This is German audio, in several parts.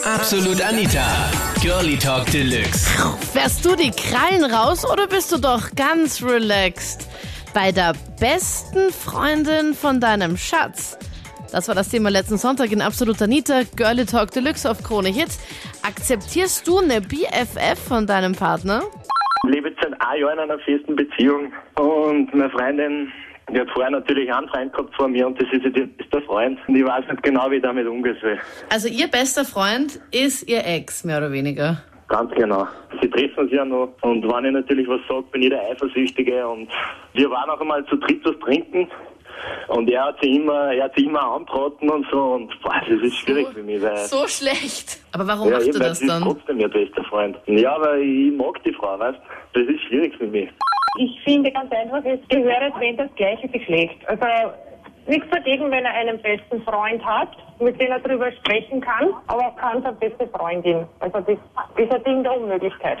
Absolut Anita. Girlie Talk Deluxe. Fährst du die Krallen raus oder bist du doch ganz relaxed? Bei der besten Freundin von deinem Schatz. Das war das Thema letzten Sonntag in Absolut Anita, Girlie Talk Deluxe auf Krone Hits. Akzeptierst du eine BFF von deinem Partner? Ich lebe jetzt seit einem Jahr in einer festen Beziehung und meine Freundin, die hat vorher natürlich einen Freund gehabt vor mir und das ist ihr bester Freund und ich weiß nicht genau, wie ich damit umgehen soll. Also ihr bester Freund ist ihr Ex, mehr oder weniger. Ganz genau. Sie treffen sich ja noch und wenn ich natürlich was sage, bin ich der Eifersüchtige und wir waren auch einmal zu dritt was trinken und er hat sie immer, er hat sie immer anbraten und so und boah, das ist schwierig für mich, weil So schlecht. Aber warum ja, macht eben, weil das sie ist dann? trotzdem ihr bester Freund. Ja, aber ich mag die Frau, weißt Das ist schwierig für mich. Ich finde ganz einfach, es gehört wenn das gleiche Geschlecht. Also nichts dagegen, wenn er einen besten Freund hat, mit dem er darüber sprechen kann, aber kann seine beste Freundin. Also das ist ein Ding der Unmöglichkeit.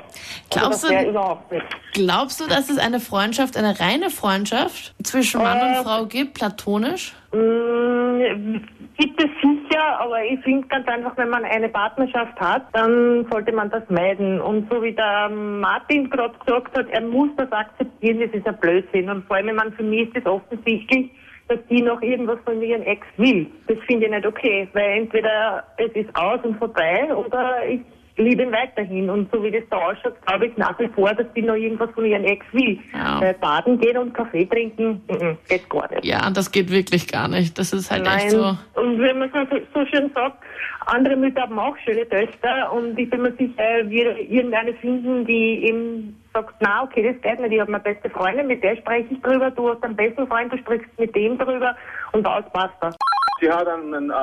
Glaubst also, das du- wäre überhaupt nicht. Glaubst du, dass es eine Freundschaft, eine reine Freundschaft zwischen Mann und Äh. Frau gibt, platonisch? Mm, Gibt es sicher, aber ich finde ganz einfach, wenn man eine Partnerschaft hat, dann sollte man das meiden. Und so wie der Martin gerade gesagt hat, er muss das akzeptieren, das ist ein Blödsinn. Und vor allem, ich meine, für mich ist es offensichtlich, dass die noch irgendwas von ihrem Ex will. Das finde ich nicht okay, weil entweder es ist aus und vorbei oder ich liebe ihn weiterhin. Und so wie das da ausschaut, glaube ich nach wie vor, dass die noch irgendwas von ihrem Ex will. Ja. Weil baden gehen und Kaffee trinken, mm, mm, geht gar nicht. Ja, das geht wirklich gar nicht. Das ist halt Nein, echt so. und wenn man so, so schön sagt, andere Mütter haben auch schöne Töchter und ich bin mir sicher, wir irgendeine finden, die eben sagt, na okay, das geht nicht, ich habe meine beste Freundin, mit der spreche ich drüber, du hast einen besten Freund, du sprichst mit dem drüber und aus passt das. Sie hat einen äh,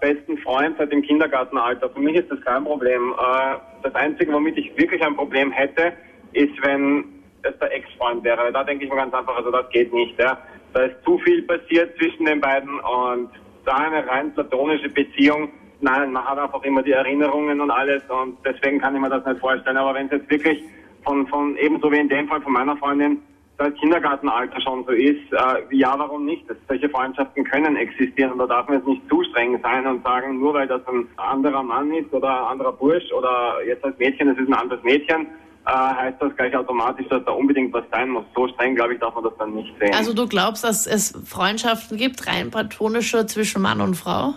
besten Freund seit dem Kindergartenalter. Für mich ist das kein Problem. Äh, das Einzige, womit ich wirklich ein Problem hätte, ist, wenn es der Ex-Freund wäre. Da denke ich mir ganz einfach, also das geht nicht. Ja. Da ist zu viel passiert zwischen den beiden und da eine rein platonische Beziehung. Nein, man hat einfach immer die Erinnerungen und alles und deswegen kann ich mir das nicht vorstellen. Aber wenn es jetzt wirklich von, von ebenso wie in dem Fall von meiner Freundin das Kindergartenalter schon so ist, äh, ja, warum nicht? Das, solche Freundschaften können existieren und da darf man jetzt nicht zu streng sein und sagen, nur weil das ein anderer Mann ist oder ein anderer Bursch oder jetzt als Mädchen, es ist ein anderes Mädchen, äh, heißt das gleich automatisch, dass da unbedingt was sein muss. So streng, glaube ich, darf man das dann nicht sehen. Also du glaubst, dass es Freundschaften gibt, rein platonische zwischen Mann und Frau?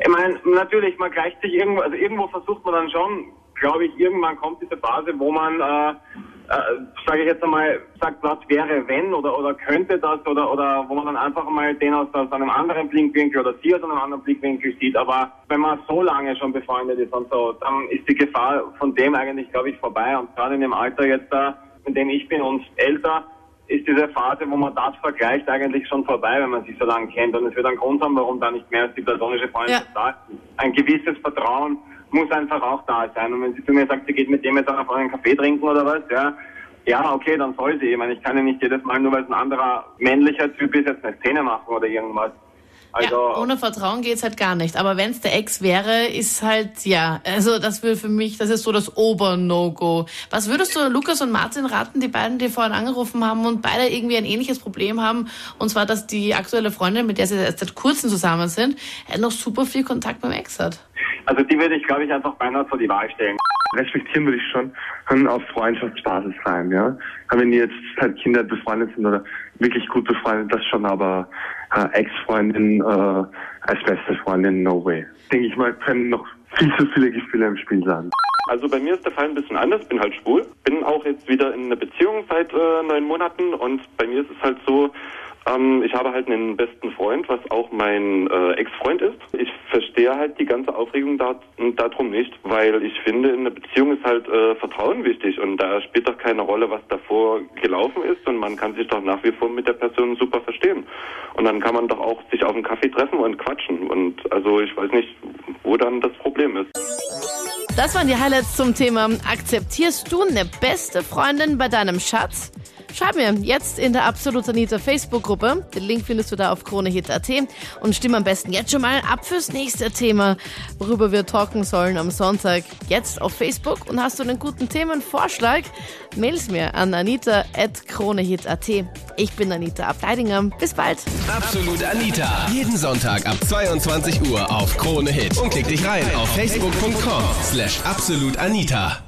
Ich meine, natürlich, man gleicht sich irgendwo, also irgendwo versucht man dann schon, glaube ich, irgendwann kommt diese Phase, wo man, äh, äh, sage ich jetzt einmal, sagt, was wäre wenn oder oder könnte das oder oder wo man dann einfach mal den aus, aus einem anderen Blickwinkel oder sie aus einem anderen Blickwinkel sieht. Aber wenn man so lange schon befreundet ist und so, dann ist die Gefahr von dem eigentlich, glaube ich, vorbei. Und gerade in dem Alter jetzt da, in dem ich bin und älter, ist diese Phase, wo man das vergleicht, eigentlich schon vorbei, wenn man sich so lange kennt. Und es wird einen Grund haben, warum da nicht mehr als die platonische Freundschaft da ist. Ein gewisses Vertrauen muss einfach auch da sein. Und wenn sie zu mir sagt, sie geht mit dem jetzt auch noch einen Kaffee trinken oder was, ja, ja, okay, dann soll sie. Ich meine, ich kann ja nicht jedes Mal, nur weil es ein anderer männlicher Typ ist, jetzt eine Szene machen oder irgendwas. Also, ja, ohne Vertrauen geht's halt gar nicht. Aber wenn es der Ex wäre, ist halt, ja, also das will für mich, das ist so das Ober-No-Go. Was würdest du Lukas und Martin raten, die beiden, die vorhin angerufen haben und beide irgendwie ein ähnliches Problem haben? Und zwar, dass die aktuelle Freundin, mit der sie erst seit kurzem zusammen sind, äh, noch super viel Kontakt mit dem Ex hat. Also die würde ich, glaube ich, einfach beinahe vor die Wahl stellen. respektieren würde ich schon auf Freundschaftsbasis sein, ja. Wenn die jetzt halt Kinder befreundet sind oder wirklich gut befreundet, das schon, aber äh, Ex-Freundin äh, als beste Freundin, no way. Denke ich mal, können noch viel zu viele Gefühle im Spiel sein. Also bei mir ist der Fall ein bisschen anders, bin halt schwul, bin auch jetzt wieder in einer Beziehung seit äh, neun Monaten. Und bei mir ist es halt so, ähm, ich habe halt einen besten Freund, was auch mein äh, Ex-Freund ist. Ich verstehe halt die ganze Aufregung da, darum nicht, weil ich finde, in einer Beziehung ist halt äh, Vertrauen wichtig. Und da spielt doch keine Rolle, was davor gelaufen ist. Und man kann sich doch nach wie vor mit der Person super verstehen. Und dann kann man doch auch sich auf einen Kaffee treffen und quatschen. Und also ich weiß nicht, wo dann das Problem ist. Das waren die Highlights zum Thema Akzeptierst du eine beste Freundin bei deinem Schatz? Schreib mir jetzt in der Absolut Anita Facebook-Gruppe. Den Link findest du da auf kronehit.at und stimm am besten jetzt schon mal ab fürs nächste Thema, worüber wir talken sollen am Sonntag. Jetzt auf Facebook und hast du einen guten Themenvorschlag? Mail's mir an anita.kronehit.at. Ich bin Anita Abteidinger. Bis bald. Absolut Anita. Jeden Sonntag ab 22 Uhr auf Krone Hit. Und klick dich rein auf facebook.com slash absolutanita.